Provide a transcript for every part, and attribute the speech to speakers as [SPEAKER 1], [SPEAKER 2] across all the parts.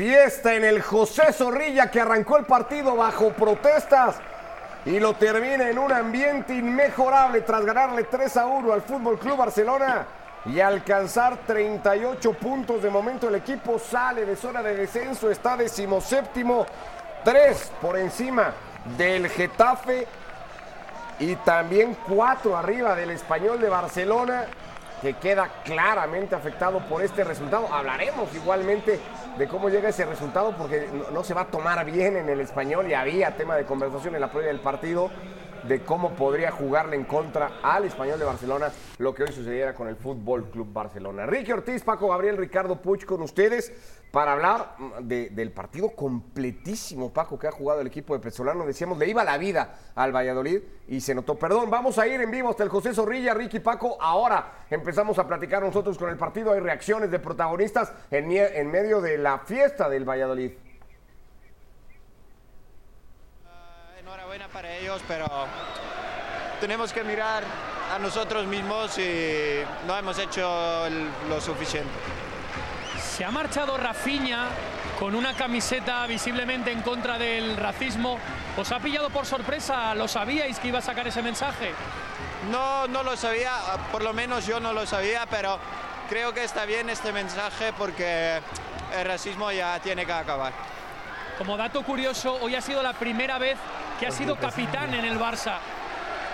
[SPEAKER 1] Fiesta en el José Zorrilla que arrancó el partido bajo protestas y lo termina en un ambiente inmejorable tras ganarle 3 a 1 al Fútbol Club Barcelona y alcanzar 38 puntos. De momento el equipo sale de zona de descenso, está decimoséptimo, 3 por encima del Getafe y también 4 arriba del Español de Barcelona que queda claramente afectado por este resultado. Hablaremos igualmente de cómo llega ese resultado porque no, se va a tomar bien en el español y había tema de conversación en la previa del partido de cómo podría jugarle en contra al español de Barcelona lo que hoy sucediera con el Fútbol Club Barcelona. Ricky Ortiz, Paco Gabriel, Ricardo Puch con ustedes para hablar de- del partido completísimo, Paco, que ha jugado el equipo de Pesolano. Decíamos, le iba la vida al Valladolid y se notó. Perdón, vamos a ir en vivo hasta el José Zorrilla, Ricky Paco. Ahora empezamos a platicar nosotros con el partido. Hay reacciones de protagonistas en, en medio de la fiesta del Valladolid.
[SPEAKER 2] Para ellos, pero tenemos que mirar a nosotros mismos y no hemos hecho lo suficiente.
[SPEAKER 3] Se ha marchado Rafinha con una camiseta visiblemente en contra del racismo. ¿Os ha pillado por sorpresa? ¿Lo sabíais que iba a sacar ese mensaje?
[SPEAKER 2] No, no lo sabía, por lo menos yo no lo sabía, pero creo que está bien este mensaje porque el racismo ya tiene que acabar.
[SPEAKER 3] Como dato curioso, hoy ha sido la primera vez que ha sido capitán en el Barça.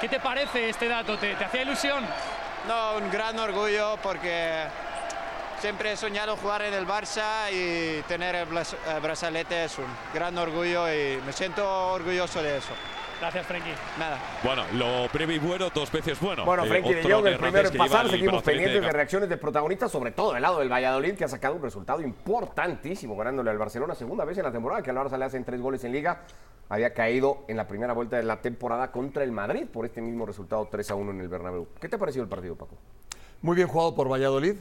[SPEAKER 3] ¿Qué te parece este dato? ¿Te, te hacía ilusión?
[SPEAKER 2] No, un gran orgullo porque siempre he soñado jugar en el Barça y tener el blas- eh, brazalete es un gran orgullo y me siento orgulloso de eso.
[SPEAKER 3] Gracias, Frenkie.
[SPEAKER 2] Nada.
[SPEAKER 4] Bueno, lo breve y bueno, dos veces bueno.
[SPEAKER 1] Bueno,
[SPEAKER 4] Eh,
[SPEAKER 1] Frenkie de
[SPEAKER 4] otro
[SPEAKER 1] Jong, el primero en pasar.
[SPEAKER 4] el
[SPEAKER 1] Seguimos pendientes de reacciones de protagonistas, sobre todo del lado del Valladolid, que ha sacado un resultado importantísimo, ganándole al Barcelona, segunda vez en la temporada, que al Barça le hacen tres goles en Liga. Había caído en la primera vuelta de la temporada contra el Madrid por este mismo resultado 3 a 1 en el Bernabéu. ¿Qué te ha parecido el partido, Paco?
[SPEAKER 5] Muy bien jugado por Valladolid.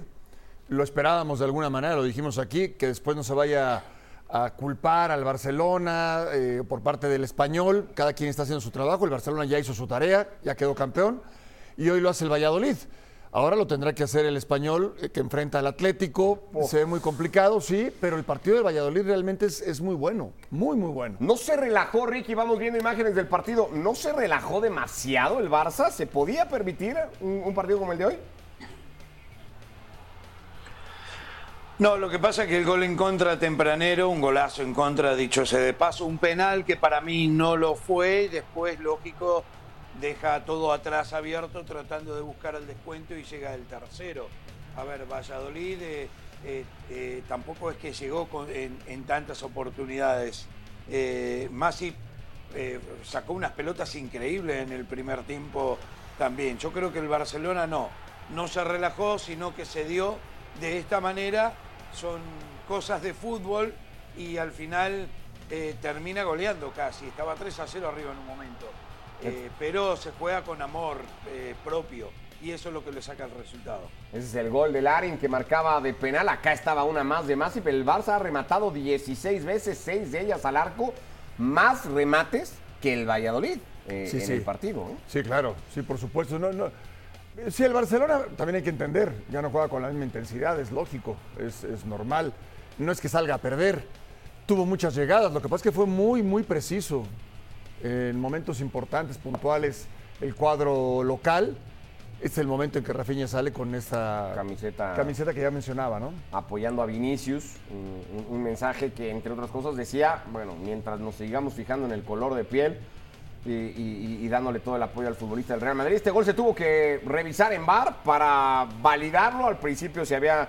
[SPEAKER 5] Lo esperábamos de alguna manera, lo dijimos aquí, que después no se vaya a culpar al Barcelona eh, por parte del español. Cada quien está haciendo su trabajo. El Barcelona ya hizo su tarea, ya quedó campeón. Y hoy lo hace el Valladolid. Ahora lo tendrá que hacer el español eh, que enfrenta al Atlético. Se ve muy complicado, sí, pero el partido del Valladolid realmente es, es muy bueno. Muy, muy bueno.
[SPEAKER 1] No se relajó, Ricky, vamos viendo imágenes del partido. ¿No se relajó demasiado el Barça? ¿Se podía permitir un, un partido como el de hoy?
[SPEAKER 6] No, lo que pasa es que el gol en contra tempranero, un golazo en contra, dicho sea de paso, un penal que para mí no lo fue y después, lógico, deja todo atrás abierto tratando de buscar el descuento y llega el tercero. A ver, Valladolid eh, eh, eh, tampoco es que llegó en, en tantas oportunidades. Masi sacó unas pelotas increíbles en el primer tiempo también. Yo creo que el Barcelona no, no se relajó, sino que se dio de esta manera. Son cosas de fútbol y al final termina goleando casi. Estaba 3 a 0 arriba en un momento. Eh, pero se juega con amor eh, propio y eso es lo que le saca el resultado.
[SPEAKER 1] Ese es el gol de Larin que marcaba de penal. Acá estaba una más de Masip. El Barça ha rematado 16 veces, 6 de ellas al arco. Más remates que el Valladolid eh,
[SPEAKER 5] Sí,
[SPEAKER 1] en
[SPEAKER 5] sí.
[SPEAKER 1] el partido. ¿eh?
[SPEAKER 5] Sí, claro, sí, por supuesto. No, no. Sí, el Barcelona también hay que entender, ya no juega con la misma intensidad, es lógico, es, es normal. No es que salga a perder. Tuvo muchas llegadas, lo que pasa es que fue muy, muy preciso. En momentos importantes, puntuales, el cuadro local. Este es el momento en que Rafinha sale con esta
[SPEAKER 1] Camiseta.
[SPEAKER 5] camiseta que ya mencionaba, ¿no?
[SPEAKER 1] apoyando a Vinicius, un, mensaje que entre otras cosas decía, bueno, mientras nos sigamos fijando en el color de piel y, y- y dándole todo el apoyo al futbolista del Real Madrid, este gol se tuvo que revisar en VAR para validarlo, al principio se había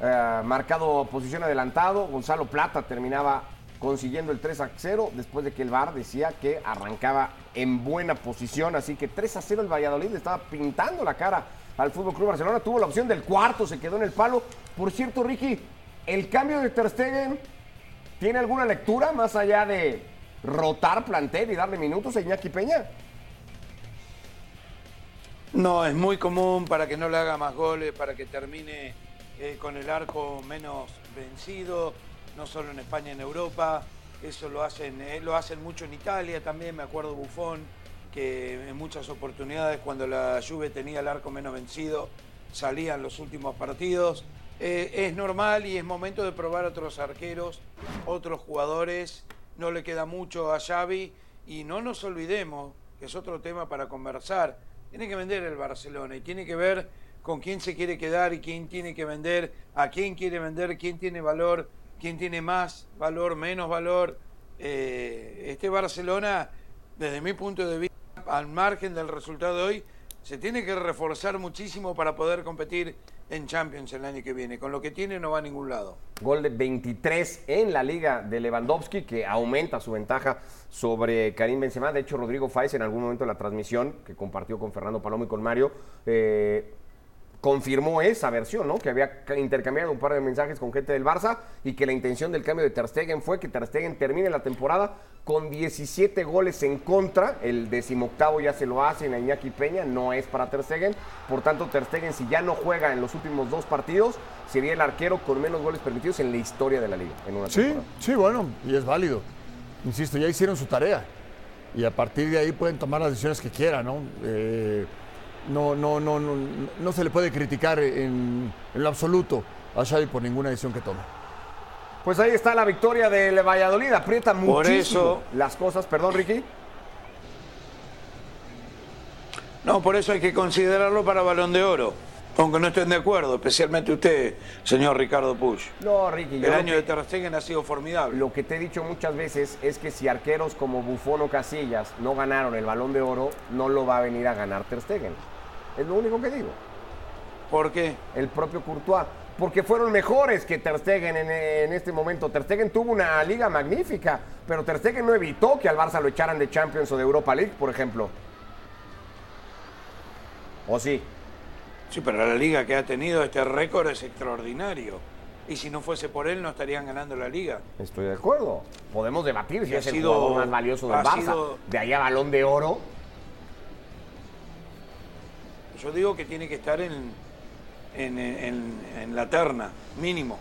[SPEAKER 1] eh, marcado posición adelantado, Gonzalo Plata terminaba consiguiendo el 3 a 0 después de que el VAR decía que arrancaba en buena posición, así que 3 a 0 el Valladolid le estaba pintando la cara al Fútbol Club Barcelona, tuvo la opción del cuarto, se quedó en el palo. Por cierto, Ricky, el cambio de Ter Stegen tiene alguna lectura más allá de rotar plantel y darle minutos a Iñaki Peña.
[SPEAKER 6] No, es muy común para que no le haga más goles, para que termine eh, con el arco menos vencido, no solo en España, en Europa. Eso lo hacen, eh, lo hacen mucho en Italia también, me acuerdo Buffon, que en muchas oportunidades cuando la Juve tenía el arco menos vencido, salían los últimos partidos. eh, es normal y es momento de probar otros arqueros, otros jugadores. No le queda mucho a Xavi y no nos olvidemos, que es otro tema para conversar, tiene que vender el Barcelona y tiene que ver con quién se quiere quedar y quién tiene que vender, a quién quiere vender, quién tiene valor, quién tiene más valor, menos valor. Eh, este Barcelona, desde mi punto de vista, al margen del resultado de hoy, se tiene que reforzar muchísimo para poder competir en Champions el año que viene. Con lo que tiene no va a ningún lado.
[SPEAKER 1] Gol de 23 en la liga de Lewandowski, que aumenta su ventaja sobre Karim Benzema. De hecho, Rodrigo Faiz en algún momento de la transmisión que compartió con Fernando Palomo y con Mario, eh, confirmó esa versión, ¿no? Que había intercambiado un par de mensajes con gente del Barça y que la intención del cambio de Ter Stegen fue que Ter Stegen termine la temporada con 17 goles en contra. El decimoctavo ya se lo hace en Iñaki Peña, no es para Ter Stegen. Por tanto, Ter Stegen, si ya no juega en los últimos dos partidos, sería el arquero con menos goles permitidos en la historia de la liga. En una
[SPEAKER 5] Sí,
[SPEAKER 1] temporada.
[SPEAKER 5] sí, bueno, y es válido. Insisto, ya hicieron su tarea. Y a partir de ahí pueden tomar las decisiones que quieran, ¿no? Eh, no, no, no, no, no se le puede criticar en, en lo absoluto a Xavi por ninguna decisión que tome.
[SPEAKER 1] Pues ahí está la victoria del Valladolid. Aprieta muchísimo
[SPEAKER 6] Por eso-
[SPEAKER 1] las cosas. Perdón, Ricky.
[SPEAKER 6] No, por eso hay que considerarlo para Balón de Oro. Aunque no estén de acuerdo, especialmente usted, señor Ricardo Puig.
[SPEAKER 1] No, Ricky.
[SPEAKER 6] El año
[SPEAKER 1] que-
[SPEAKER 6] de Ter Stegen ha sido formidable.
[SPEAKER 1] Lo que te he dicho muchas veces es que si arqueros como Buffon o Casillas no ganaron el Balón de Oro, no lo va a venir a ganar Ter Stegen. Es lo único que digo.
[SPEAKER 6] ¿Por qué?
[SPEAKER 1] El propio Courtois. Porque fueron mejores que Ter Stegen en, en este momento. Ter Stegen tuvo una liga magnífica, pero Ter Stegen no evitó que al Barça lo echaran de Champions o de Europa League, por ejemplo. ¿O sí?
[SPEAKER 6] Sí, pero la liga que ha tenido este récord es extraordinario. Y si no fuese por él, no estarían ganando la liga.
[SPEAKER 1] Estoy de acuerdo. Podemos debatir si
[SPEAKER 6] ha
[SPEAKER 1] es el
[SPEAKER 6] sido-
[SPEAKER 1] jugador más valioso del Barça.
[SPEAKER 6] sido-
[SPEAKER 1] De ahí a Balón de Oro.
[SPEAKER 6] Yo digo que tiene que estar en, en, en- en la terna, mínimo.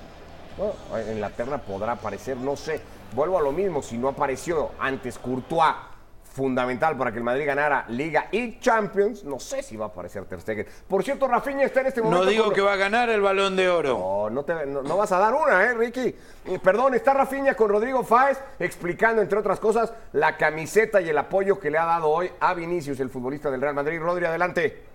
[SPEAKER 1] Bueno, en la terna podrá aparecer, no sé. Vuelvo a lo mismo, si no apareció antes Courtois, fundamental para que el Madrid ganara Liga y Champions, no sé si va a aparecer Ter Stegen. Por cierto, Rafinha está en este momento...
[SPEAKER 6] No digo
[SPEAKER 1] con-
[SPEAKER 6] que va a ganar el balón de oro.
[SPEAKER 1] No, no, te- no- no vas a dar una, ¿eh, Ricky? Eh, perdón, está Rafinha con Rodrigo Fáez explicando, entre otras cosas, la camiseta y el apoyo que le ha dado hoy a Vinicius, el futbolista del Real Madrid. Rodri, adelante.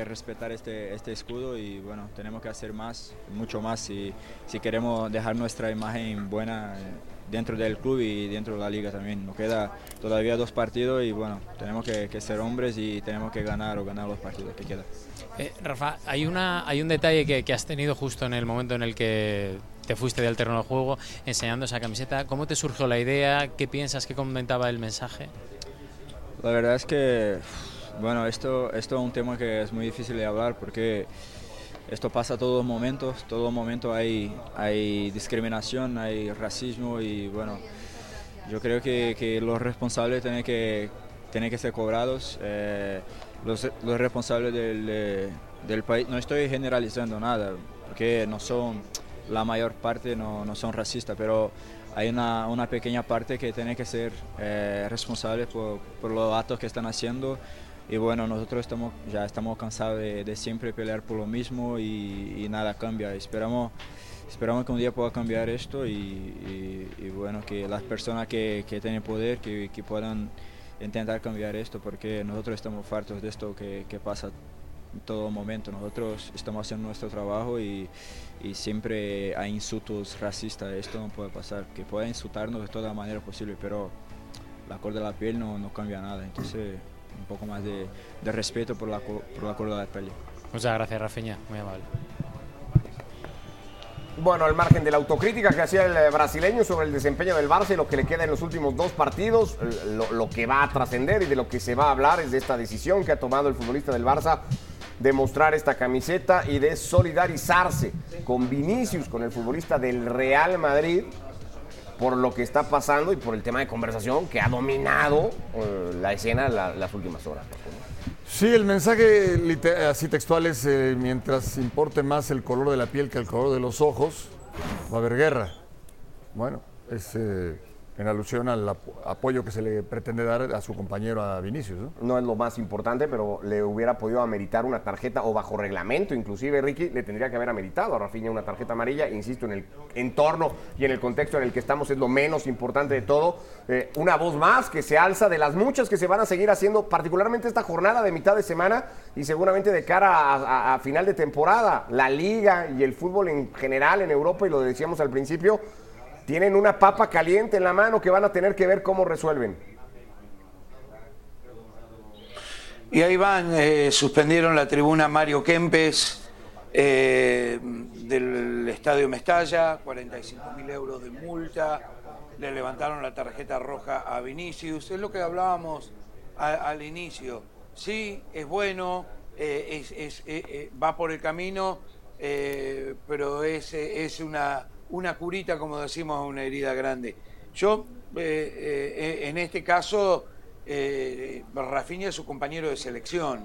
[SPEAKER 7] Que respetar este, este escudo y bueno, tenemos que hacer más, mucho más si, si queremos dejar nuestra imagen buena eh, dentro del club y dentro de la liga también. Nos queda todavía dos partidos y bueno, tenemos que, que ser hombres y tenemos que ganar o ganar los partidos que quedan.
[SPEAKER 8] Eh, Rafa, hay, una, hay un detalle que, que has tenido justo en el momento en el que te fuiste del terreno de juego enseñando esa camiseta. ¿Cómo te surgió la idea? ¿Qué piensas? ¿Qué comentaba el mensaje?
[SPEAKER 7] La verdad es que, bueno, esto, esto es un tema que es muy difícil de hablar porque esto pasa todos momentos, todo momento hay, hay discriminación, hay racismo y bueno, yo creo que, los responsables tienen que, tienen que ser cobrados. eh, los, los responsables del, del país, no estoy generalizando nada, porque no son, la mayor parte no, no son racistas, pero hay una, una pequeña parte que tiene que ser eh, responsable por, por los actos que están haciendo. Y bueno, nosotros estamos, ya estamos cansados de, siempre pelear por lo mismo y, nada cambia. Esperamos, esperamos que un día pueda cambiar esto y, bueno, que las personas que, tienen poder, que, que puedan intentar cambiar esto, porque nosotros estamos fartos de esto que, pasa en todo momento. Nosotros estamos haciendo nuestro trabajo y, y siempre hay insultos racistas. Esto no puede pasar. Que pueda insultarnos de toda manera posible, pero la cor de la piel no, no cambia nada. Entonces, un poco más de, de respeto por la, por la de la.
[SPEAKER 8] Muchas gracias, Rafiña. Muy amable.
[SPEAKER 1] Bueno, al margen de la autocrítica que hacía el eh, brasileño sobre el desempeño del Barça y lo que le queda en los últimos dos partidos, lo, lo que va a trascender y de lo que se va a hablar es de esta decisión que ha tomado el futbolista del Barça de mostrar esta camiseta y de solidarizarse con Vinicius, con el futbolista del Real Madrid, por lo que está pasando y por el tema de conversación que ha dominado eh, la escena la- las últimas horas.
[SPEAKER 5] Sí, el mensaje así textual es, eh, mientras importe más el color de la piel que el color de los ojos, va a haber guerra. Bueno, es eh, en alusión al apo- apoyo que se le pretende dar a su compañero, a Vinicius, ¿no?
[SPEAKER 1] No es lo más importante, pero le hubiera podido ameritar una tarjeta o bajo reglamento, inclusive Ricky le tendría que haber ameritado a Rafinha una tarjeta amarilla. Insisto, en el entorno y en el contexto en el que estamos es lo menos importante de todo. Eh, una voz más que se alza de las muchas que se van a seguir haciendo, particularmente esta jornada de mitad de semana y seguramente de cara a final de temporada. La liga y el fútbol en general en Europa, y lo decíamos al principio, tienen una papa caliente en la mano que van a tener que ver cómo resuelven.
[SPEAKER 6] Y ahí van, eh, suspendieron la tribuna Mario Kempes eh, del Estadio Mestalla, 45 mil euros de multa, le levantaron la tarjeta roja a Vinicius, es lo que hablábamos al inicio. Sí, es bueno, eh, es- va por el camino, pero es, es una, una curita, como decimos, a una herida grande. Yo, eh, eh, en este caso, eh, Rafinha es su compañero de selección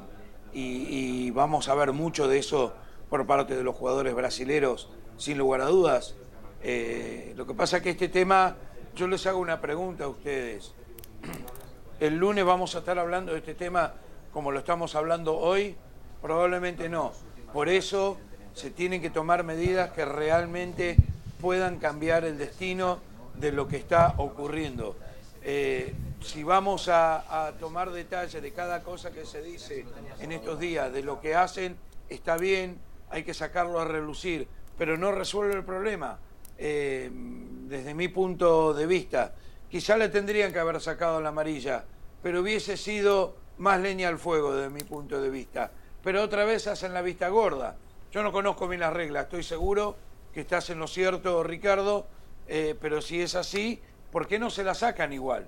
[SPEAKER 6] y, vamos a ver mucho de eso por parte de los jugadores brasileros, sin lugar a dudas. Eh, lo que pasa es que este tema, yo les hago una pregunta a ustedes. El lunes vamos a estar hablando de este tema como lo estamos hablando hoy, probablemente no. Por eso se tienen que tomar medidas que realmente puedan cambiar el destino de lo que está ocurriendo. Eh, si vamos a, tomar detalle de cada cosa que se dice en estos días, de lo que hacen, está bien, hay que sacarlo a relucir, pero no resuelve el problema. Eh, desde mi punto de vista, quizá le tendrían que haber sacado la amarilla, pero hubiese sido más leña al fuego desde mi punto de vista. Pero otra vez hacen la vista gorda. Yo no conozco bien las reglas, estoy seguro que estás en lo cierto, Ricardo, eh, pero si es así, ¿por qué no se la sacan igual?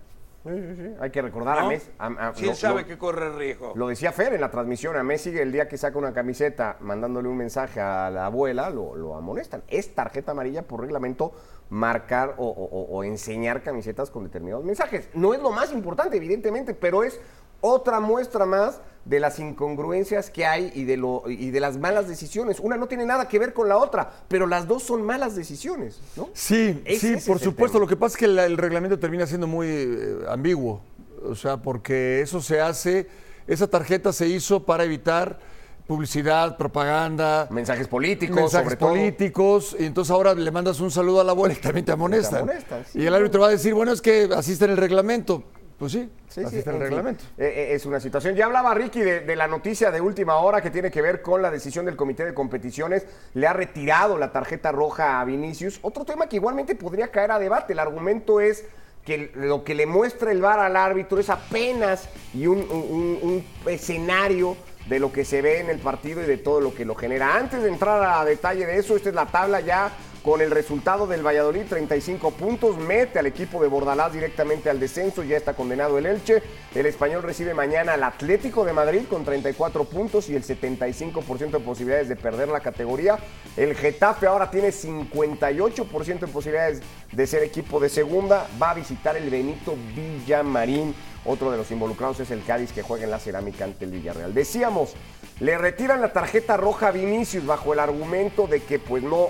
[SPEAKER 1] Hay que recordar a. Messi. a- a-
[SPEAKER 6] si él
[SPEAKER 1] lo-
[SPEAKER 6] sabe
[SPEAKER 1] lo-
[SPEAKER 6] que corre riesgo.
[SPEAKER 1] Lo decía Fer en la transmisión, a Messi el día que saca una camiseta mandándole un mensaje a la abuela, lo, lo amonestan. Es tarjeta amarilla por reglamento marcar o, o- o enseñar camisetas con determinados mensajes. No es lo más importante, evidentemente, pero es otra muestra más de las incongruencias que hay y de, lo, y de las malas decisiones. Una no tiene nada que ver con la otra, pero las dos son malas decisiones, ¿no?
[SPEAKER 5] Sí, sí, por supuesto. Lo que pasa es que el reglamento termina siendo muy eh, ambiguo. O sea, porque eso se hace, esa tarjeta se hizo para evitar publicidad, propaganda,
[SPEAKER 1] Mensajes políticos,
[SPEAKER 5] mensajes
[SPEAKER 1] sobre todo.
[SPEAKER 5] políticos. Y entonces ahora le mandas un saludo a la abuela y también te amonestan.
[SPEAKER 1] amonestan, sí,
[SPEAKER 5] y el árbitro va a decir, bueno, es que así está en el reglamento. Pues sí,
[SPEAKER 1] Sí,
[SPEAKER 5] así
[SPEAKER 1] sí,
[SPEAKER 5] está en el
[SPEAKER 1] fin,
[SPEAKER 5] reglamento.
[SPEAKER 1] eh, eh, es una situación. Ya hablaba Ricky de, de la noticia de última hora que tiene que ver con la decisión del Comité de Competiciones. Le ha retirado la tarjeta roja a Vinicius. Otro tema que igualmente podría caer a debate. El argumento es que lo que le muestra el VAR al árbitro es apenas y un, un- un escenario de lo que se ve en el partido y de todo lo que lo genera. Antes de entrar a detalle de eso, esta es la tabla ya con el resultado del Valladolid, 35 puntos, mete al equipo de Bordalás directamente al descenso, ya está condenado el Elche. El español recibe mañana al Atlético de Madrid con 34 puntos y el 75% de posibilidades de perder la categoría. El Getafe ahora tiene 58% de posibilidades de ser equipo de segunda, va a visitar el Benito Villamarín. Otro de los involucrados es el Cádiz que juega en la cerámica ante el Villarreal. Decíamos, le retiran la tarjeta roja a Vinicius bajo el argumento de que pues no,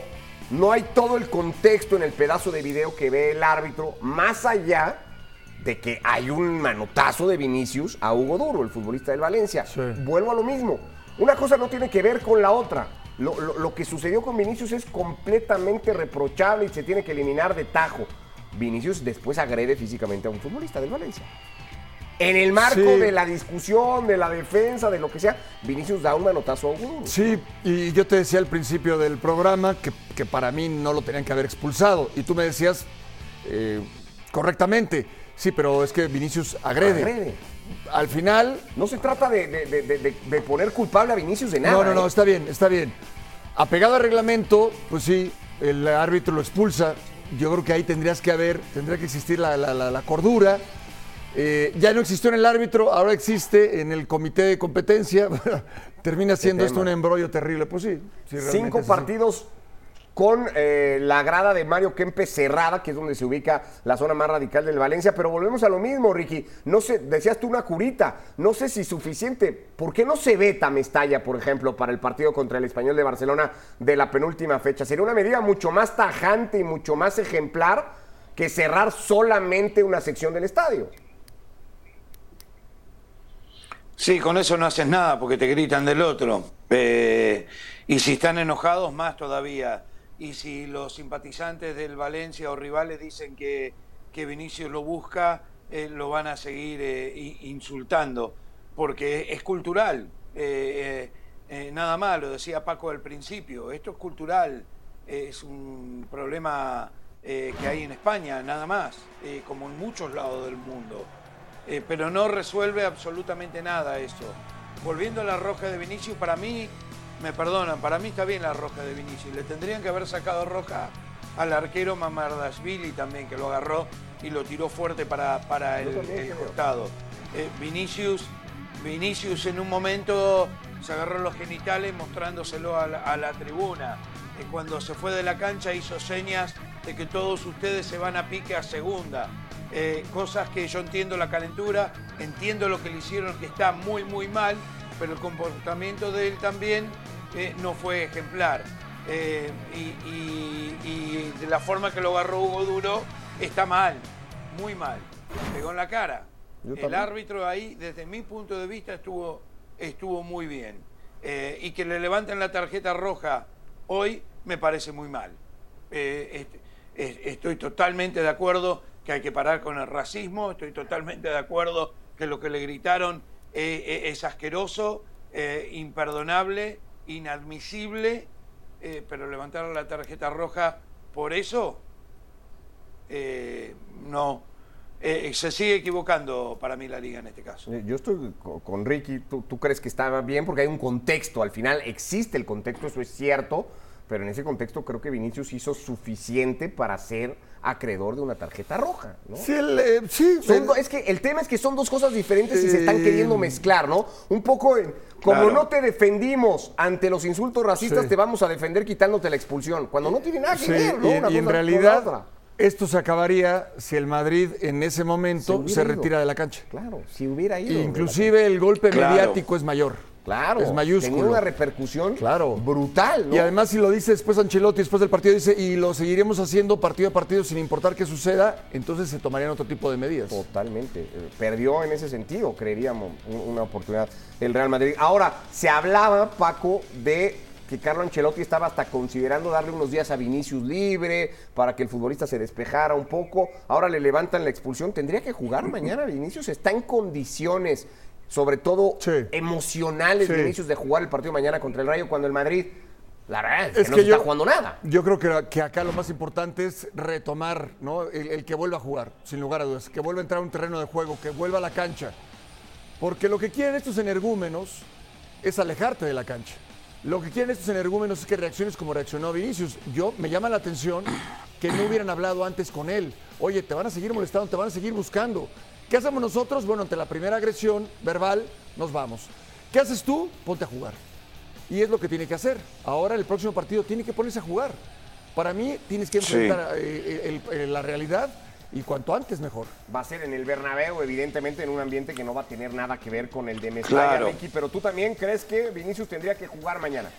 [SPEAKER 1] no hay todo el contexto en el pedazo de video que ve el árbitro, más allá de que hay un manotazo de Vinicius a Hugo Duro, el futbolista del Valencia.
[SPEAKER 5] Sí.
[SPEAKER 1] Vuelvo a lo mismo. Una cosa no tiene que ver con la otra. Lo, lo- lo que sucedió con Vinicius es completamente reprochable y se tiene que eliminar de tajo. Vinicius después agrede físicamente a un futbolista del Valencia. En el marco
[SPEAKER 5] Sí.
[SPEAKER 1] de la discusión, de la defensa, de lo que sea, Vinicius da un manotazo a Duro.
[SPEAKER 5] Sí, y yo te decía al principio del programa que, que para mí no lo tenían que haber expulsado. Y tú me decías eh, correctamente, sí, pero es que Vinicius agrede.
[SPEAKER 1] Agrede.
[SPEAKER 5] Al final,
[SPEAKER 1] No se trata de, de- de- de- de- de poner culpable a Vinicius de nada.
[SPEAKER 5] no, no, no,
[SPEAKER 1] ¿eh?
[SPEAKER 5] está bien, está bien. Apegado al reglamento, pues sí, el árbitro lo expulsa. Yo creo que ahí tendrías que haber, tendría que existir la, la- la- la cordura. Eh, ya no existió en el árbitro, ahora existe en el comité de competencia. Termina siendo esto un embrollo terrible. Pues sí,
[SPEAKER 1] Cinco partidos con eh, la grada de Mario Kempes cerrada, que es donde se ubica la zona más radical del Valencia. Pero volvemos a lo mismo, Ricky. No sé, decías tú una curita, no sé si suficiente. ¿Por qué no se veta Mestalla, por ejemplo, para el partido contra el Español de Barcelona de la penúltima fecha? Sería una medida mucho más tajante y mucho más ejemplar que cerrar solamente una sección del estadio.
[SPEAKER 6] Sí, con eso no haces nada porque te gritan del otro. Eh, y si están enojados, más todavía y si los simpatizantes del Valencia o rivales dicen que, que Vinicius lo busca, eh, lo van a seguir eh, insultando, porque es cultural. Nada más, lo decía Paco al principio, esto es cultural, es un problema que hay en España, nada más, como en muchos lados del mundo. Pero no resuelve absolutamente nada eso. Volviendo a la roja de Vinicius, para mí me perdonan, para mí está bien la roja de Vinicius. Le tendrían que haber sacado roja al arquero Mamardashvili también, que lo agarró y lo tiró fuerte para, para el, costado. Eh, Vinicius, Vinicius en un momento se agarró los genitales mostrándoselo a la, tribuna. Eh, cuando se fue de la cancha hizo señas de que todos ustedes se van a pique a segunda. Eh, cosas que yo entiendo la calentura, entiendo lo que le hicieron que está muy muy mal, pero el comportamiento de él también eh, no fue ejemplar. Eh, y, de la forma que lo agarró Hugo Duro está mal, muy mal. Pegó en la cara. el árbitro ahí, desde mi punto de vista, estuvo, estuvo muy bien. Eh, y que le levanten la tarjeta roja hoy me parece muy mal. estoy totalmente de acuerdo que hay que parar con el racismo, estoy totalmente de acuerdo que lo que le gritaron es asqueroso, imperdonable inadmisible, eh, pero levantar la tarjeta roja por eso, eh, no. Eh, se sigue equivocando para mí la liga en este caso.
[SPEAKER 1] Yo estoy con Ricky, ¿Tú, ¿Tú, crees que estaba bien porque hay un contexto, al final existe el contexto, eso es cierto, pero en ese contexto creo que Vinicius hizo suficiente para ser acreedor de una tarjeta roja. ¿no?
[SPEAKER 5] Sí, eh, sí
[SPEAKER 1] es que el tema es que son dos cosas diferentes y se están queriendo mezclar, ¿no? Un poco como no te defendimos ante los insultos racistas, te vamos a defender quitándote la expulsión, cuando no tiene nada que ver, ¿no?
[SPEAKER 5] Y, en realidad esto se acabaría si el Madrid en ese momento se, retira de la cancha.
[SPEAKER 1] Claro, si hubiera ido.
[SPEAKER 5] Inclusive el golpe mediático es mayor.
[SPEAKER 1] Claro,
[SPEAKER 5] es mayúsculo.
[SPEAKER 1] Tenía una repercusión
[SPEAKER 5] claro.
[SPEAKER 1] brutal.
[SPEAKER 5] Y además, si lo dice después Ancelotti, después del partido, dice, y lo seguiremos haciendo partido a partido sin importar qué suceda, entonces se tomarían otro tipo de medidas.
[SPEAKER 1] Totalmente. Eh, perdió en ese sentido, creeríamos, una oportunidad el Real Madrid. Ahora, se hablaba, Paco, de que Carlo Ancelotti estaba hasta considerando darle unos días a Vinicius libre para que el futbolista se despejara un poco. Ahora le levantan la expulsión. ¿Tendría que jugar mañana Vinicius? ¿Está en condiciones sobre todo emocionales de inicios de jugar el partido mañana contra el Rayo cuando el Madrid la verdad es, que, no está jugando nada.
[SPEAKER 5] Yo creo que, que, acá lo más importante es retomar, ¿no? El, que vuelva a jugar, sin lugar a dudas, que vuelva a entrar a un terreno de juego, que vuelva a la cancha. Porque lo que quieren estos energúmenos es alejarte de la cancha. Lo que quieren estos energúmenos es que reacciones como reaccionó Vinicius. Yo me llama la atención que no hubieran hablado antes con él. Oye, te van a seguir molestando, te van a seguir buscando. ¿Qué hacemos nosotros? Bueno, ante la primera agresión verbal, nos vamos. ¿Qué haces tú? Ponte a jugar. Y es lo que tiene que hacer. Ahora el próximo partido tiene que ponerse a jugar. Para mí tienes que enfrentar eh, la realidad y cuanto antes mejor.
[SPEAKER 1] Va a ser en el Bernabéu, evidentemente en un ambiente que no va a tener nada que ver con el de Mestalla, claro. pero tú también crees que Vinicius tendría que jugar mañana.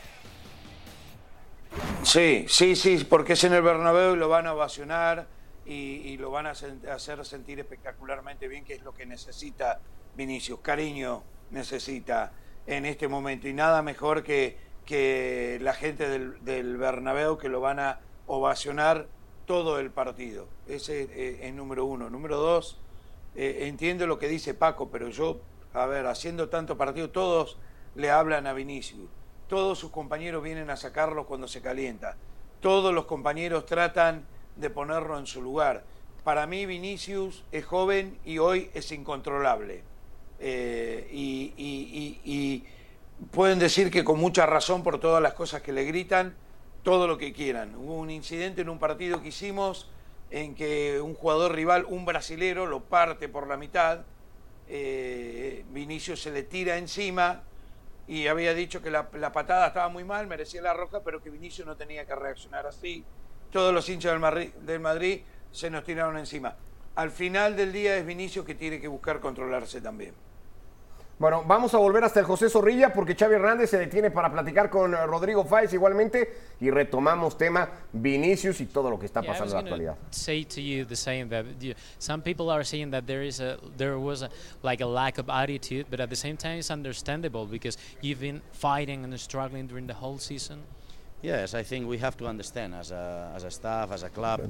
[SPEAKER 6] Sí, sí, sí, porque es en el Bernabéu y lo van a ovacionar y, lo van a hacer sentir espectacularmente bien, que es lo que necesita Vinicius. Cariño necesita en este momento y nada mejor que, que la gente del, del Bernabéu que lo van a ovacionar todo el partido. Ese eh, es número uno. Número dos, eh, entiendo lo que dice Paco, pero yo, a ver, haciendo tanto partido, todos le hablan a Vinicius. Todos sus compañeros vienen a sacarlo cuando se calienta. Todos los compañeros tratan de ponerlo en su lugar. Para mí Vinicius es joven y hoy es incontrolable. Eh, y, pueden decir que con mucha razón por todas las cosas que le gritan, todo lo que quieran. Hubo un incidente en un partido que hicimos en que un jugador rival, un brasilero, lo parte por la mitad, eh, Vinicius se le tira encima y había dicho que la, la patada estaba muy mal, merecía la roja, pero que Vinicius no tenía que reaccionar así. Todos los hinchas del Madrid, del Madrid se nos tiraron encima. Al final del día es Vinicius que tiene que buscar controlarse también.
[SPEAKER 1] Bueno, vamos a volver hasta el José Zorrilla porque Xavi Hernández se detiene para platicar con eh, Rodrigo Fáez igualmente y retomamos tema Vinicius y todo lo que está
[SPEAKER 8] Yeah,
[SPEAKER 1] pasando en la actualidad.
[SPEAKER 8] say to you the same that you- some people are saying that there is a there was a, like a lack of attitude, but at the same time it's understandable because you've been fighting and struggling during the whole season.
[SPEAKER 9] Yes, I think we have to understand as a, as a staff, as a club.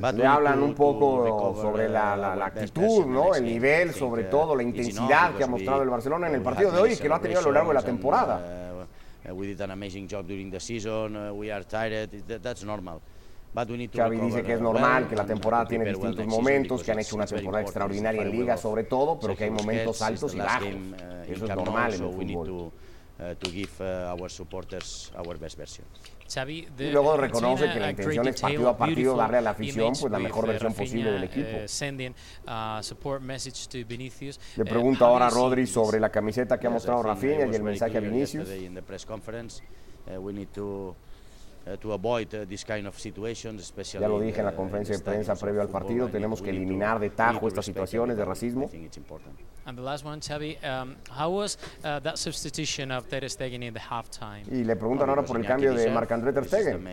[SPEAKER 9] but we
[SPEAKER 1] Le
[SPEAKER 9] need
[SPEAKER 1] hablan
[SPEAKER 9] to-
[SPEAKER 1] un poco sobre la, la- la actitud, ¿no? El nivel, sobre
[SPEAKER 9] uh,
[SPEAKER 1] todo la intensidad que ha mostrado el Barcelona en el partido
[SPEAKER 9] had
[SPEAKER 1] de hoy
[SPEAKER 9] many
[SPEAKER 1] que lo ha tenido a lo largo de la temporada.
[SPEAKER 9] uh, uh, we did an amazing job during the season. we are tired. that's normal. But we need to
[SPEAKER 1] Xavi dice que es normal que la temporada tiene distintos momentos, que han hecho una temporada extraordinaria en
[SPEAKER 9] It's
[SPEAKER 1] Liga sobre todo, pero que hay momentos altos y bajos. Eso es normal en el fútbol.
[SPEAKER 9] To, uh, to give uh, our supporters our best version.
[SPEAKER 8] Xavi,
[SPEAKER 1] Y luego reconoce que la intención es partido a partido darle a la afición pues la mejor
[SPEAKER 8] uh,
[SPEAKER 1] versión posible del
[SPEAKER 8] Rafinha,
[SPEAKER 1] equipo.
[SPEAKER 8] uh, sending uh, to Vinicius.
[SPEAKER 1] Le pregunto ahora a Rodri
[SPEAKER 8] this?
[SPEAKER 1] sobre la camiseta que ha mostrado Rafinha y el mensaje a Vinicius.
[SPEAKER 9] To uh, to avoid uh, this kind of situations, especially
[SPEAKER 1] Ya lo
[SPEAKER 9] in
[SPEAKER 1] dije en la
[SPEAKER 9] the-
[SPEAKER 1] conferencia de prensa previo al partido, tenemos que eliminar de tajo estas situaciones de racismo.
[SPEAKER 8] Um, how was uh, that substitution of Ter Stegen in the halftime?
[SPEAKER 1] Y le preguntan ahora por el cambio de Marc-André Ter Stegen.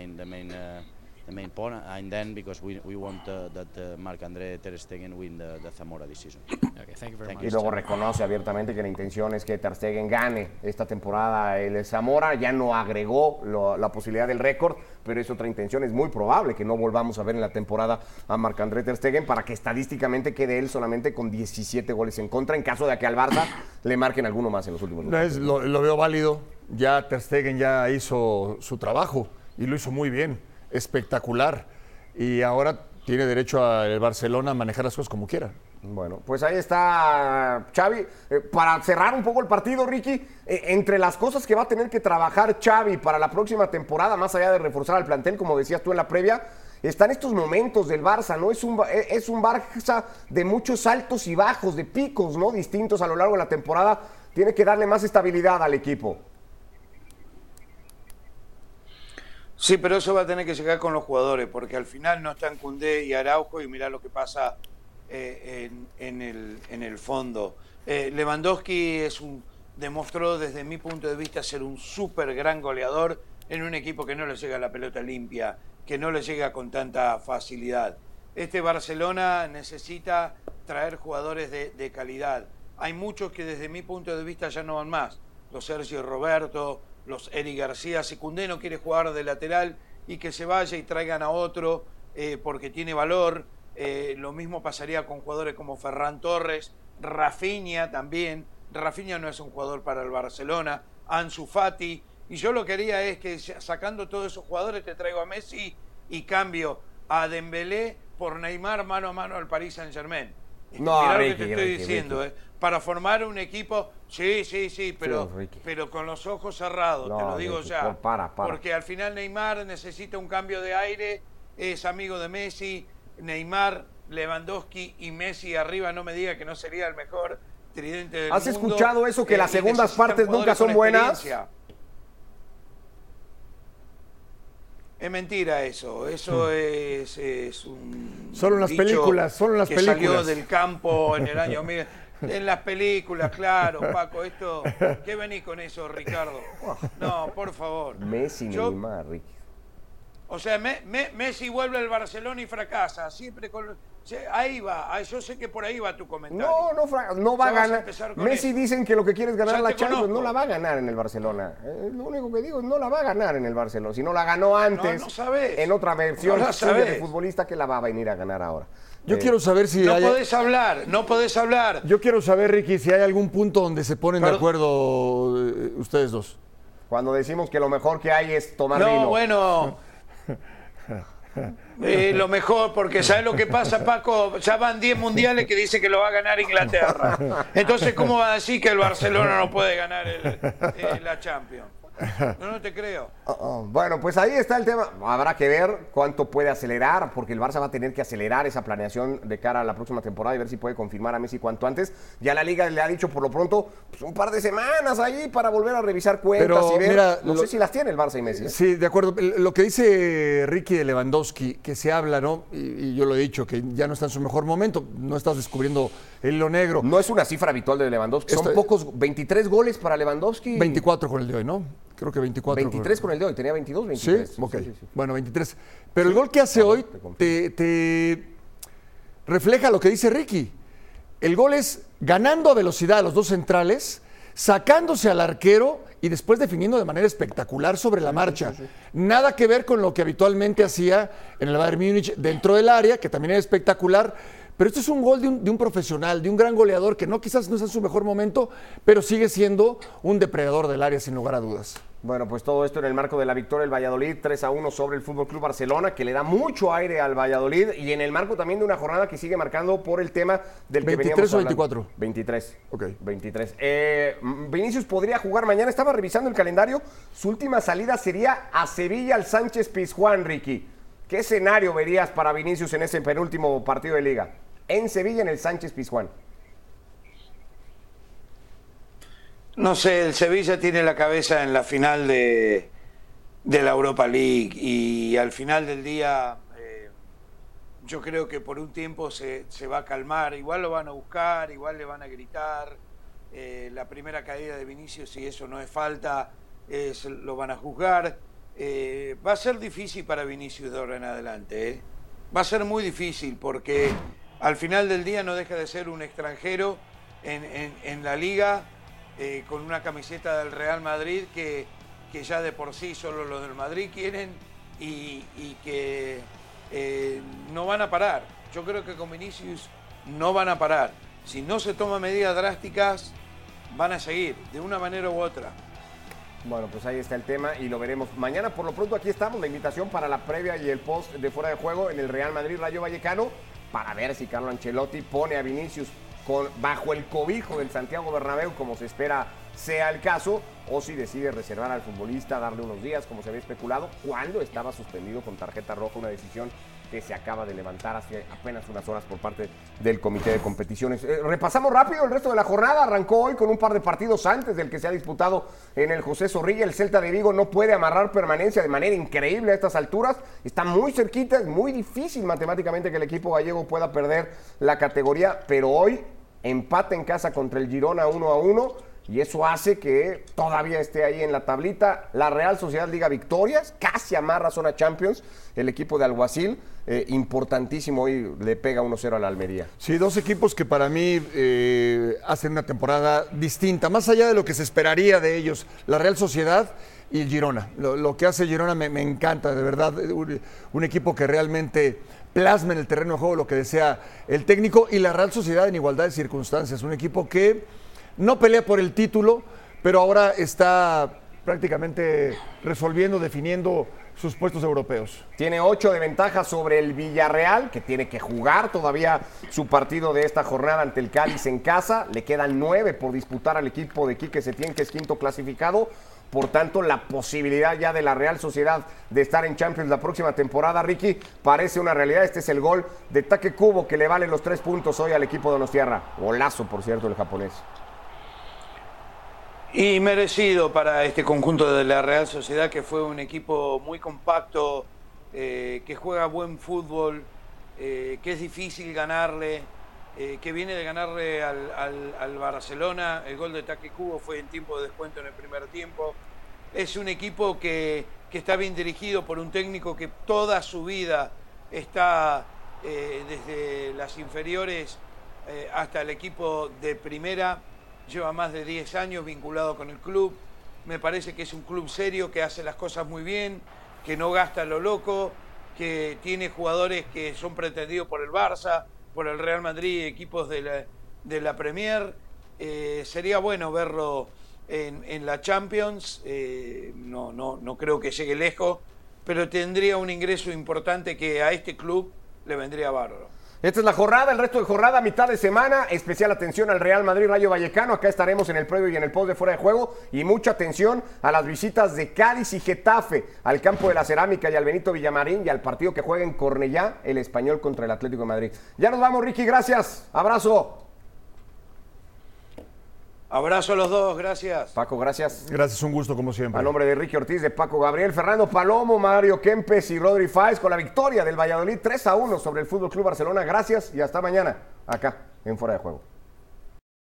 [SPEAKER 9] Main, the main, point, and then because we, we want uh, that uh, Marc-André Ter Stegen win the, the Zamora decision.
[SPEAKER 8] Okay, thank you very
[SPEAKER 9] Thank
[SPEAKER 8] much.
[SPEAKER 1] Y luego reconoce abiertamente que la intención es que Ter Stegen gane esta temporada el Zamora. Ya no agregó lo- la posibilidad del récord, pero es otra intención. Es muy probable que no volvamos a ver en la temporada a Marc-André Ter Stegen para que estadísticamente quede él solamente con 17 goles en contra en caso de que al Barça le marquen alguno más en los últimos
[SPEAKER 5] No,
[SPEAKER 1] minutos.
[SPEAKER 5] es- lo, lo veo válido. Ya Ter Stegen ya hizo su trabajo y lo hizo muy bien, espectacular. Y ahora tiene derecho a el Barcelona a manejar las cosas como quiera.
[SPEAKER 1] Bueno, pues ahí está Xavi. Eh, para cerrar un poco el partido, Ricky, eh, entre las cosas que va a tener que trabajar Xavi para la próxima temporada, más allá de reforzar al plantel, como decías tú en la previa, están estos momentos del Barça, ¿no? Es un, eh, es un Barça de muchos altos y bajos, de picos, ¿no? Distintos a lo largo de la temporada. Tiene que darle más estabilidad al equipo.
[SPEAKER 6] Sí, pero eso va a tener que llegar con los jugadores, porque al final no están Cundé y Araujo y mirá lo que pasa eh, en, el fondo. Eh, Lewandowski es un, demostró desde mi punto de vista ser un súper gran goleador en un equipo que no le llega la pelota limpia, que no le llega con tanta facilidad. Este Barcelona necesita traer jugadores de, de calidad. Hay muchos que desde mi punto de vista ya no van más. Los Sergio Roberto, los Eric García. Si Cundé no quiere jugar de lateral y que se vaya y traigan a otro eh, porque tiene valor. Eh, lo mismo pasaría con jugadores como Ferran Torres, Rafinha también. Rafinha no es un jugador para el Barcelona. Ansu Fati. Y yo lo que haría es que sacando todos esos jugadores te traigo a Messi y cambio a Dembélé por Neymar mano a mano al Paris Saint Germain.
[SPEAKER 1] No,
[SPEAKER 6] Mirá lo
[SPEAKER 1] Ricky,
[SPEAKER 6] que te estoy
[SPEAKER 1] Ricky,
[SPEAKER 6] diciendo,
[SPEAKER 1] Ricky.
[SPEAKER 6] ¿eh? Para formar un equipo, sí, sí, sí, pero,
[SPEAKER 1] Sí,
[SPEAKER 6] pero con los ojos cerrados, te lo digo
[SPEAKER 1] Ricky,
[SPEAKER 6] ya.
[SPEAKER 1] no, para, para.
[SPEAKER 6] Porque al final Neymar necesita un cambio de aire, es amigo de Messi, Neymar, Lewandowski y Messi arriba, no me diga que no sería el mejor tridente del
[SPEAKER 1] ¿Has
[SPEAKER 6] mundo.
[SPEAKER 1] escuchado eso, que
[SPEAKER 6] Eh,
[SPEAKER 1] las segundas partes nunca son buenas?
[SPEAKER 6] Es mentira eso, eso es, es un
[SPEAKER 5] Solo en las películas, solo en las
[SPEAKER 6] que salió
[SPEAKER 5] películas.
[SPEAKER 6] del campo en el año en las películas, claro, Paco, esto ¿qué venís con eso, Ricardo? No, por favor.
[SPEAKER 1] Messi,
[SPEAKER 6] Yo-
[SPEAKER 1] Neymar, Ricky.
[SPEAKER 6] O sea, Me- Me- Messi vuelve al Barcelona y fracasa, siempre con ahí va, ahí- yo sé que por ahí va tu comentario.
[SPEAKER 1] No, no, no va a ganar. Messi
[SPEAKER 6] eso.
[SPEAKER 1] dicen que lo que quiere es ganar
[SPEAKER 6] Ya
[SPEAKER 1] la Champions.
[SPEAKER 6] conozco.
[SPEAKER 1] No la va a ganar en el Barcelona. Eh, lo único que digo es no la va a ganar en el Barcelona. Si no la ganó antes
[SPEAKER 6] no
[SPEAKER 1] en otra versión de futbolista que la va a venir a ganar ahora.
[SPEAKER 5] Yo
[SPEAKER 1] Eh,
[SPEAKER 5] quiero saber si
[SPEAKER 6] No
[SPEAKER 5] hay...
[SPEAKER 6] podés hablar, no podés hablar.
[SPEAKER 5] Yo quiero saber, Ricky, si hay algún punto donde se ponen de acuerdo eh, ustedes dos.
[SPEAKER 1] Cuando decimos que lo mejor que hay es tomar
[SPEAKER 6] No,
[SPEAKER 1] vino.
[SPEAKER 6] bueno. Eh, lo mejor, porque ¿sabes lo que pasa, Paco? Ya van 10 mundiales que dice que lo va a ganar Inglaterra. Entonces, ¿cómo va a decir que el Barcelona no puede ganar el- eh, la Champions? No, no te creo.
[SPEAKER 1] Oh, Bueno, pues ahí está el tema. Habrá que ver cuánto puede acelerar, porque el Barça va a tener que acelerar esa planeación de cara a la próxima temporada y ver si puede confirmar a Messi cuanto antes. Ya la liga le ha dicho por lo pronto pues, un par de semanas ahí para volver a revisar cuentas
[SPEAKER 5] Pero,
[SPEAKER 1] y ver.
[SPEAKER 5] mira,
[SPEAKER 1] no
[SPEAKER 5] lo-
[SPEAKER 1] sé si las tiene el Barça y Messi. ¿eh?
[SPEAKER 5] Sí, de acuerdo. Lo que dice Ricky de Lewandowski, que se habla, ¿no? Y, y yo lo he dicho, que ya no está en su mejor momento, no estás descubriendo el hilo negro.
[SPEAKER 1] No es una cifra habitual de Lewandowski. Son pocos, 23 goles para Lewandowski.
[SPEAKER 5] 24 con el de hoy, ¿no? Creo que 24.
[SPEAKER 1] 23 con el de hoy, tenía 22,
[SPEAKER 5] ¿Sí?
[SPEAKER 1] 23.
[SPEAKER 5] Ok.
[SPEAKER 1] Sí, sí, sí.
[SPEAKER 5] Bueno, 23. Pero el gol que hace hoy te, te refleja lo que dice Ricky. El gol es ganando a velocidad a los dos centrales, sacándose al arquero y después definiendo de manera espectacular sobre la marcha. Nada que ver con lo que habitualmente hacía en el Bayern Múnich dentro del área, que también era espectacular. Pero esto es un gol de un, de un profesional, de un gran goleador que no quizás no está en su mejor momento, pero sigue siendo un depredador del área sin lugar a dudas.
[SPEAKER 1] Bueno, pues todo esto en el marco de la victoria del Valladolid 3 a 1 sobre el Fútbol Club Barcelona, que le da mucho aire al Valladolid y en el marco también de una jornada que sigue marcando por el tema del que
[SPEAKER 5] 23
[SPEAKER 1] veníamos
[SPEAKER 5] o
[SPEAKER 1] hablando.
[SPEAKER 5] 24.
[SPEAKER 1] 23.
[SPEAKER 5] Ok.
[SPEAKER 1] 23. Eh, Vinicius podría jugar mañana. Estaba revisando el calendario. Su última salida sería a Sevilla al Sánchez Pizjuán, Ricky. ¿Qué escenario verías para Vinicius en ese penúltimo partido de liga? En Sevilla, en el Sánchez Pizjuán.
[SPEAKER 6] No sé, el Sevilla tiene la cabeza en la final de, de la Europa League y al final del día eh, yo creo que por un tiempo se, se va a calmar. Igual lo van a buscar, igual le van a gritar. eh, la primera caída de Vinicius, si eso no es falta, es- lo van a juzgar. Eh, va a ser difícil para Vinicius de ahora en adelante. Va a ser muy difícil porque al final del día no deja de ser un extranjero en- en la liga eh, con una camiseta del Real Madrid que, que ya de por sí solo los del Madrid quieren y, que eh, no van a parar. Yo creo que con Vinicius no van a parar. Si no se toman medidas drásticas, van a seguir de una manera u otra.
[SPEAKER 1] Bueno, pues ahí está el tema y lo veremos mañana. Por lo pronto aquí estamos, la invitación para la previa y el post de fuera de juego en el Real Madrid Rayo Vallecano para ver si Carlo Ancelotti pone a Vinicius bajo el cobijo del Santiago Bernabéu como se espera sea el caso o si decide reservar al futbolista, darle unos días como se había especulado cuando estaba suspendido con tarjeta roja, una decisión que se acaba de levantar hace apenas unas horas por parte del comité de competiciones. Eh, repasamos rápido el resto de la jornada. Arrancó hoy con un par de partidos antes del que se ha disputado en el José Zorrilla. El Celta de Vigo no puede amarrar permanencia de manera increíble a estas alturas. Está muy cerquita, es muy difícil matemáticamente que el equipo gallego pueda perder la categoría, pero hoy empate en casa contra el Girona 1 a 1 y eso hace que todavía esté ahí en la tablita. La Real Sociedad Liga Victorias, casi amarra zona Champions. El equipo de Alguacil, eh, importantísimo, hoy le pega 1-0 a la Almería.
[SPEAKER 5] Sí, dos equipos que para mí eh, hacen una temporada distinta, más allá de lo que se esperaría de ellos, la Real Sociedad y Girona. Lo, que hace Girona me, encanta, de verdad, un equipo que realmente plasma en el terreno de juego lo que desea el técnico y la Real Sociedad en igualdad de circunstancias, un equipo que no pelea por el título, pero ahora está prácticamente resolviendo, definiendo sus puestos europeos.
[SPEAKER 1] Tiene 8 de ventaja sobre el Villarreal, que tiene que jugar todavía su partido de esta jornada ante el Cádiz en casa. Le quedan 9 por disputar al equipo de Quique Setién, que es quinto clasificado. Por tanto, la posibilidad ya de la Real Sociedad de estar en Champions la próxima temporada, Ricky, parece una realidad. Este es el gol de Taque Cubo que le vale los tres puntos hoy al equipo de Donostierra. Golazo, por cierto, el japonés.
[SPEAKER 6] Y merecido para este conjunto de la Real Sociedad, que fue un equipo muy compacto, eh, que juega buen fútbol, eh, que es difícil ganarle, eh, que viene de ganarle al, Barcelona. El gol de Taque Cubo fue en tiempo de descuento en el primer tiempo. Es un equipo que, que está bien dirigido por un técnico que toda su vida está desde las inferiores hasta el equipo de primera lleva más de 10 años vinculado con el club. Me parece que es un club serio, que hace las cosas muy bien, que no gasta lo loco, que tiene jugadores que son pretendidos por el Barça, por el Real Madrid, equipos de la, Premier. Eh, sería bueno verlo en, en la Champions. Eh, no, no, no creo que llegue lejos, pero tendría un ingreso importante que a este club le vendría bárbaro.
[SPEAKER 1] Esta es la jornada, el resto de jornada, mitad de semana. Especial atención al Real Madrid Rayo Vallecano. Acá estaremos en el previo y en el post de fuera de juego. Y mucha atención a las visitas de Cádiz y Getafe al campo de la Cerámica y al Benito Villamarín y al partido que juega en Cornellá, el español contra el Atlético de Madrid. Ya nos vamos, Ricky. Gracias. Abrazo.
[SPEAKER 6] Abrazo a los dos, gracias.
[SPEAKER 1] Paco, gracias.
[SPEAKER 5] Gracias, un gusto como siempre.
[SPEAKER 1] A nombre de Ricky Ortiz, de Paco Gabriel, Fernando Palomo, Mario Kempes y Rodri Fáez con la victoria del Valladolid 3 a 1 sobre el Fútbol Club Barcelona. Gracias y hasta mañana acá en Fuera de Juego.